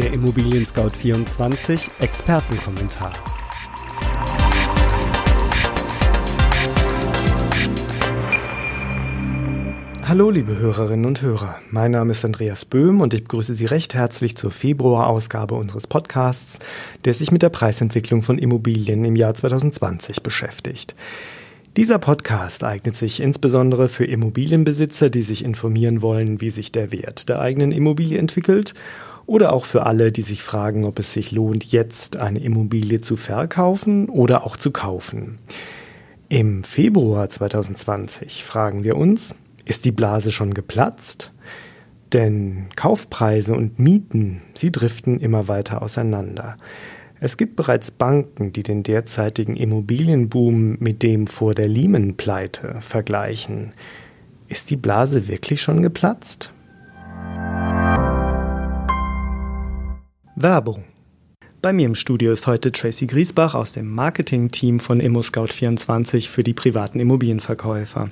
Der Immobilien Scout 24 Expertenkommentar. Hallo liebe Hörerinnen und Hörer, mein Name ist Andreas Böhm und ich begrüße Sie recht herzlich zur Februarausgabe unseres Podcasts, der sich mit der Preisentwicklung von Immobilien im Jahr 2020 beschäftigt. Dieser Podcast eignet sich insbesondere für Immobilienbesitzer, die sich informieren wollen, wie sich der Wert der eigenen Immobilie entwickelt, oder auch für alle, die sich fragen, ob es sich lohnt, jetzt eine Immobilie zu verkaufen oder auch zu kaufen. Im Februar 2020 fragen wir uns, ist die Blase schon geplatzt? Denn Kaufpreise und Mieten, sie driften immer weiter auseinander. Es gibt bereits Banken, die den derzeitigen Immobilienboom mit dem vor der Lehman-Pleite vergleichen. Ist die Blase wirklich schon geplatzt? Werbung bei mir im Studio ist heute Tracy Griesbach aus dem Marketing-Team von ImmoScout24 für die privaten Immobilienverkäufer.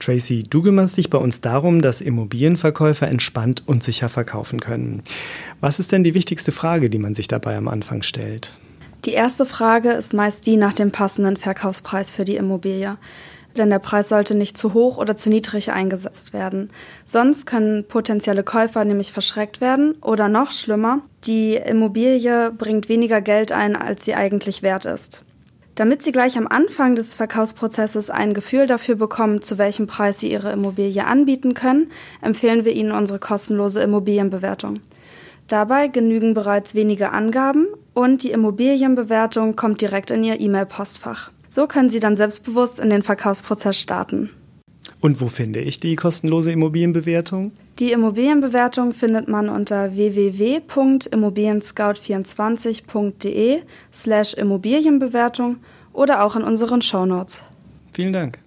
Tracy, du kümmerst dich bei uns darum, dass Immobilienverkäufer entspannt und sicher verkaufen können. Was ist denn die wichtigste Frage, die man sich dabei am Anfang stellt? Die erste Frage ist meist die nach dem passenden Verkaufspreis für die Immobilie denn der Preis sollte nicht zu hoch oder zu niedrig eingesetzt werden. Sonst können potenzielle Käufer nämlich verschreckt werden oder noch schlimmer, die Immobilie bringt weniger Geld ein, als sie eigentlich wert ist. Damit Sie gleich am Anfang des Verkaufsprozesses ein Gefühl dafür bekommen, zu welchem Preis Sie Ihre Immobilie anbieten können, empfehlen wir Ihnen unsere kostenlose Immobilienbewertung. Dabei genügen bereits wenige Angaben und die Immobilienbewertung kommt direkt in Ihr E-Mail-Postfach. So können Sie dann selbstbewusst in den Verkaufsprozess starten. Und wo finde ich die kostenlose Immobilienbewertung? Die Immobilienbewertung findet man unter www.immobilienscout24.de slash Immobilienbewertung oder auch in unseren Shownotes. Vielen Dank.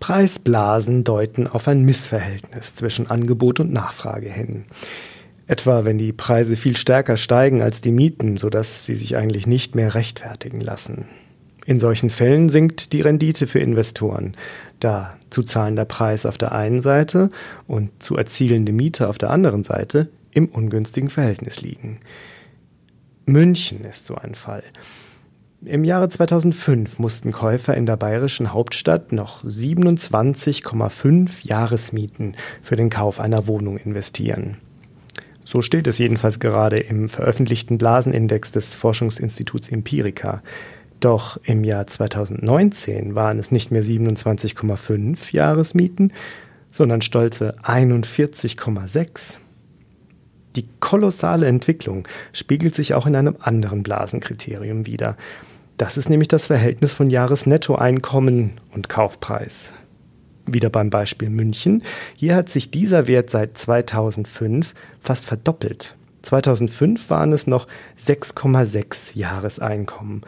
Preisblasen deuten auf ein Missverhältnis zwischen Angebot und Nachfrage hin. Etwa wenn die Preise viel stärker steigen als die Mieten, sodass sie sich eigentlich nicht mehr rechtfertigen lassen. In solchen Fällen sinkt die Rendite für Investoren, da zu zahlender Preis auf der einen Seite und zu erzielende Miete auf der anderen Seite im ungünstigen Verhältnis liegen. München ist so ein Fall. Im Jahre 2005 mussten Käufer in der bayerischen Hauptstadt noch 27,5 Jahresmieten für den Kauf einer Wohnung investieren. So steht es jedenfalls gerade im veröffentlichten Blasenindex des Forschungsinstituts Empirica. Doch im Jahr 2019 waren es nicht mehr 27,5 Jahresmieten, sondern stolze 41,6. Die kolossale Entwicklung spiegelt sich auch in einem anderen Blasenkriterium wider. Das ist nämlich das Verhältnis von Jahresnettoeinkommen und Kaufpreis. Wieder beim Beispiel München. Hier hat sich dieser Wert seit 2005 fast verdoppelt. 2005 waren es noch 6,6 Jahreseinkommen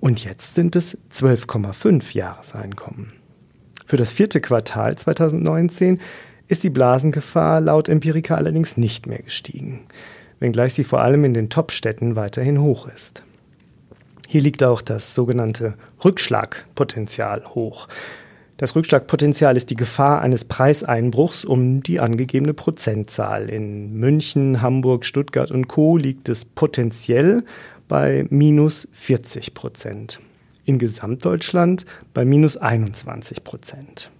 und jetzt sind es 12,5 Jahreseinkommen. Für das vierte Quartal 2019 ist die Blasengefahr laut Empirica allerdings nicht mehr gestiegen, wenngleich sie vor allem in den Top-Städten weiterhin hoch ist. Hier liegt auch das sogenannte Rückschlagpotenzial hoch. Das Rückschlagpotenzial ist die Gefahr eines Preiseinbruchs um die angegebene Prozentzahl. In München, Hamburg, Stuttgart und Co. liegt es potenziell bei minus 40 Prozent. In Gesamtdeutschland bei minus 21 Prozent.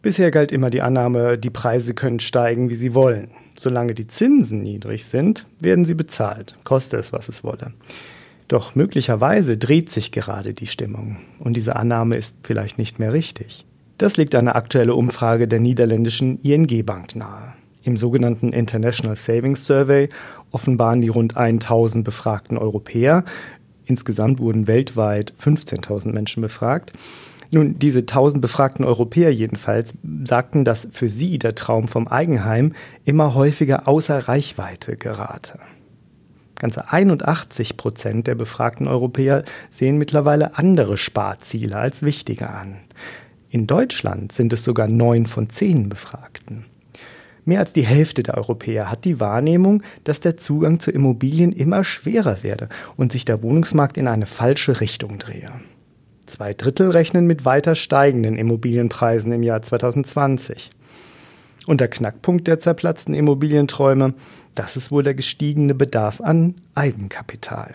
Bisher galt immer die Annahme, die Preise können steigen, wie sie wollen. Solange die Zinsen niedrig sind, werden sie bezahlt, koste es, was es wolle. Doch möglicherweise dreht sich gerade die Stimmung und diese Annahme ist vielleicht nicht mehr richtig. Das liegt eine aktuelle Umfrage der niederländischen ING Bank nahe. Im sogenannten International Savings Survey offenbaren die rund 1000 befragten Europäer, insgesamt wurden weltweit 15.000 Menschen befragt, nun, diese 1000 befragten Europäer jedenfalls sagten, dass für sie der Traum vom Eigenheim immer häufiger außer Reichweite gerate. Ganze 81 Prozent der befragten Europäer sehen mittlerweile andere Sparziele als wichtiger an. In Deutschland sind es sogar neun von zehn Befragten. Mehr als die Hälfte der Europäer hat die Wahrnehmung, dass der Zugang zu Immobilien immer schwerer werde und sich der Wohnungsmarkt in eine falsche Richtung drehe. Zwei Drittel rechnen mit weiter steigenden Immobilienpreisen im Jahr 2020. Und der Knackpunkt der zerplatzten Immobilienträume, das ist wohl der gestiegene Bedarf an Eigenkapital.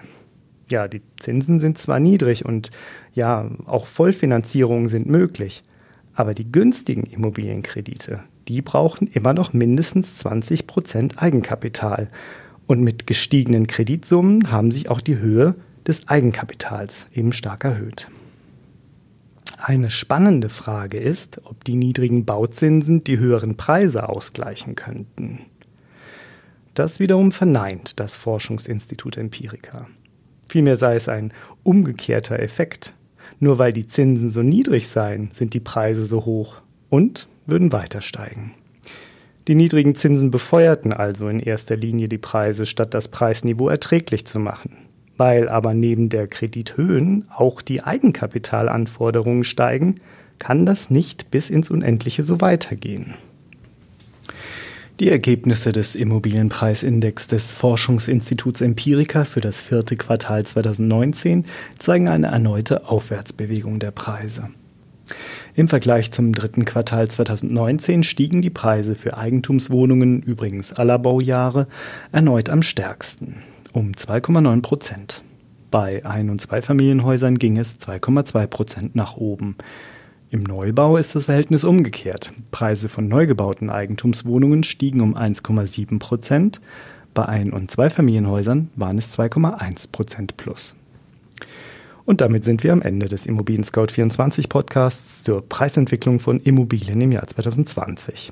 Ja, die Zinsen sind zwar niedrig und ja, auch Vollfinanzierungen sind möglich, aber die günstigen Immobilienkredite, die brauchen immer noch mindestens 20 Prozent Eigenkapital. Und mit gestiegenen Kreditsummen haben sich auch die Höhe des Eigenkapitals eben stark erhöht. Eine spannende Frage ist, ob die niedrigen Bauzinsen die höheren Preise ausgleichen könnten. Das wiederum verneint das Forschungsinstitut Empirica. Vielmehr sei es ein umgekehrter Effekt. Nur weil die Zinsen so niedrig seien, sind die Preise so hoch und würden weiter steigen. Die niedrigen Zinsen befeuerten also in erster Linie die Preise, statt das Preisniveau erträglich zu machen. Weil aber neben der Kredithöhen auch die Eigenkapitalanforderungen steigen, kann das nicht bis ins Unendliche so weitergehen. Die Ergebnisse des Immobilienpreisindex des Forschungsinstituts Empirica für das vierte Quartal 2019 zeigen eine erneute Aufwärtsbewegung der Preise. Im Vergleich zum dritten Quartal 2019 stiegen die Preise für Eigentumswohnungen, übrigens aller Baujahre, erneut am stärksten, um 2,9 Prozent. Bei Ein- und Zweifamilienhäusern ging es 2,2 Prozent nach oben. Im Neubau ist das Verhältnis umgekehrt. Preise von neu gebauten Eigentumswohnungen stiegen um 1,7 Prozent. Bei Ein- und Zweifamilienhäusern waren es 2,1 Prozent plus. Und damit sind wir am Ende des Immobilien Scout 24 Podcasts zur Preisentwicklung von Immobilien im Jahr 2020.